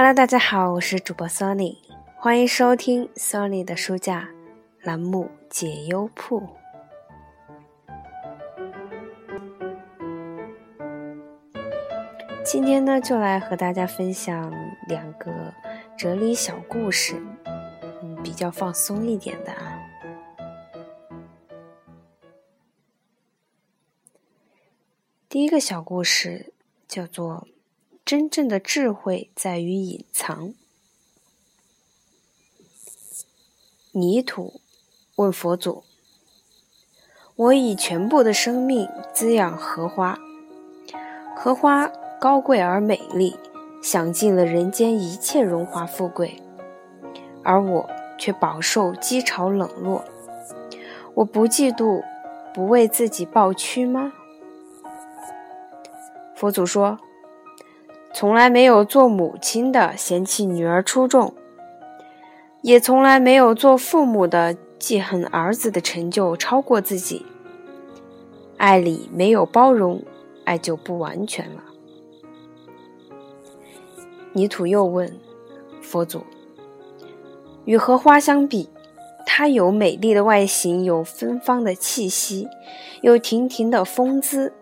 Hello，大家好，我是主播 Sony，欢迎收听 Sony 的书架栏目解忧铺。今天呢，就来和大家分享两个哲理小故事，嗯，比较放松一点的啊。第一个小故事叫做。真正的智慧在于隐藏。泥土问佛祖：“我以全部的生命滋养荷花，荷花高贵而美丽，享尽了人间一切荣华富贵，而我却饱受讥嘲冷落。我不嫉妒，不为自己抱屈吗？”佛祖说。从来没有做母亲的嫌弃女儿出众，也从来没有做父母的记恨儿子的成就超过自己。爱里没有包容，爱就不完全了。泥土又问佛祖：“与荷花相比，它有美丽的外形，有芬芳的气息，有亭亭的风姿，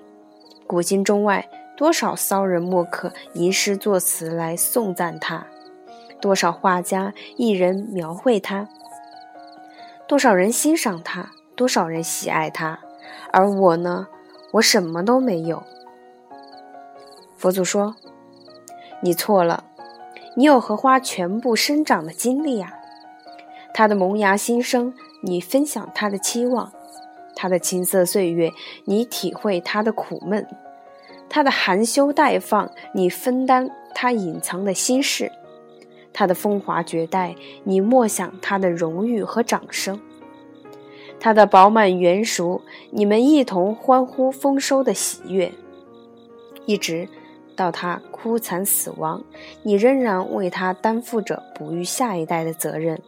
古今中外。”多少骚人墨客吟诗作词来颂赞他，多少画家艺人描绘他，多少人欣赏他，多少人喜爱他，而我呢？我什么都没有。佛祖说：“你错了，你有荷花全部生长的经历啊！它的萌芽新生，你分享它的期望；它的青涩岁月，你体会它的苦闷。”他的含羞待放，你分担他隐藏的心事；他的风华绝代，你默想他的荣誉和掌声；他的饱满圆熟，你们一同欢呼丰收的喜悦。一直到他枯残死亡，你仍然为他担负着哺育下一代的责任。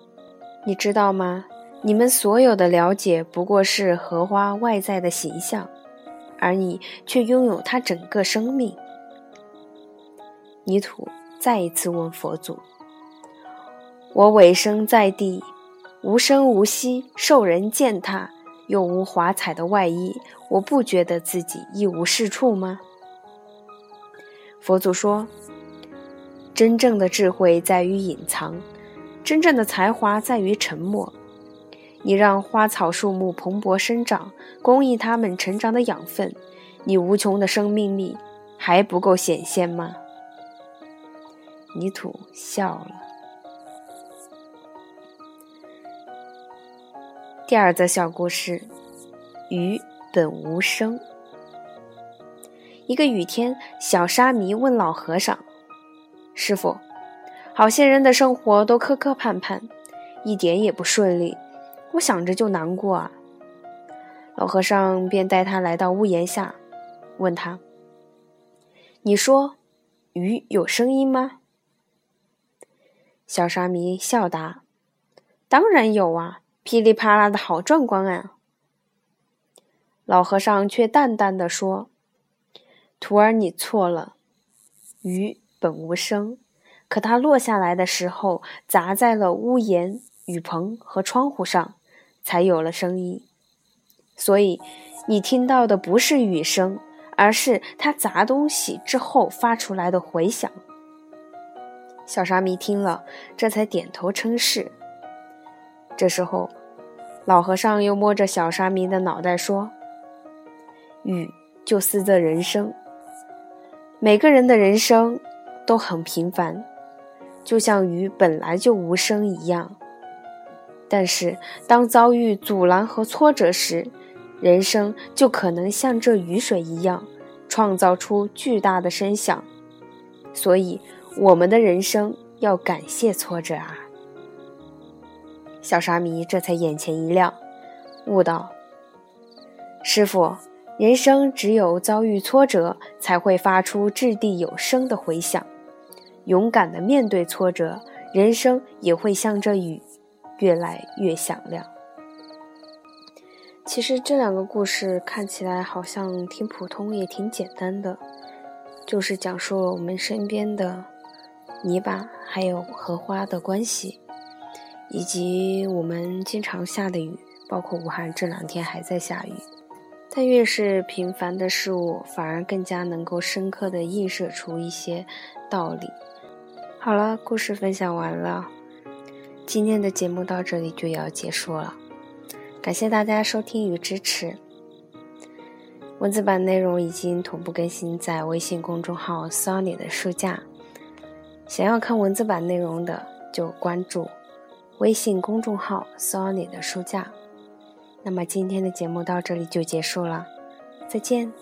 你知道吗？你们所有的了解，不过是荷花外在的形象。而你却拥有它整个生命。泥土再一次问佛祖：“我委身在地，无声无息，受人践踏，又无华彩的外衣，我不觉得自己一无是处吗？”佛祖说：“真正的智慧在于隐藏，真正的才华在于沉默。”你让花草树木蓬勃生长，供应它们成长的养分，你无穷的生命力还不够显现吗？泥土笑了。第二则小故事：雨本无声。一个雨天，小沙弥问老和尚：“师傅，好些人的生活都磕磕绊绊，一点也不顺利。”我想着就难过啊。老和尚便带他来到屋檐下，问他：“你说，雨有声音吗？”小沙弥笑答：“当然有啊，噼里啪啦的好壮观啊。”老和尚却淡淡的说：“徒儿，你错了，雨本无声，可它落下来的时候，砸在了屋檐、雨棚和窗户上。”才有了声音，所以你听到的不是雨声，而是它砸东西之后发出来的回响。小沙弥听了，这才点头称是。这时候，老和尚又摸着小沙弥的脑袋说：“雨就似这人生，每个人的人生都很平凡，就像雨本来就无声一样。”但是，当遭遇阻拦和挫折时，人生就可能像这雨水一样，创造出巨大的声响。所以，我们的人生要感谢挫折啊！小沙弥这才眼前一亮，悟道：“师傅，人生只有遭遇挫折，才会发出掷地有声的回响。勇敢的面对挫折，人生也会像这雨。”越来越响亮。其实这两个故事看起来好像挺普通，也挺简单的，就是讲述了我们身边的泥巴还有荷花的关系，以及我们经常下的雨，包括武汉这两天还在下雨。但越是平凡的事物，反而更加能够深刻的映射出一些道理。好了，故事分享完了，今天的节目到这里就要结束了。感谢大家收听与支持。文字版内容已经同步更新在微信公众号 “Sony” 的书架，想要看文字版内容的就关注微信公众号 “Sony” 的书架。那么今天的节目到这里就结束了，再见。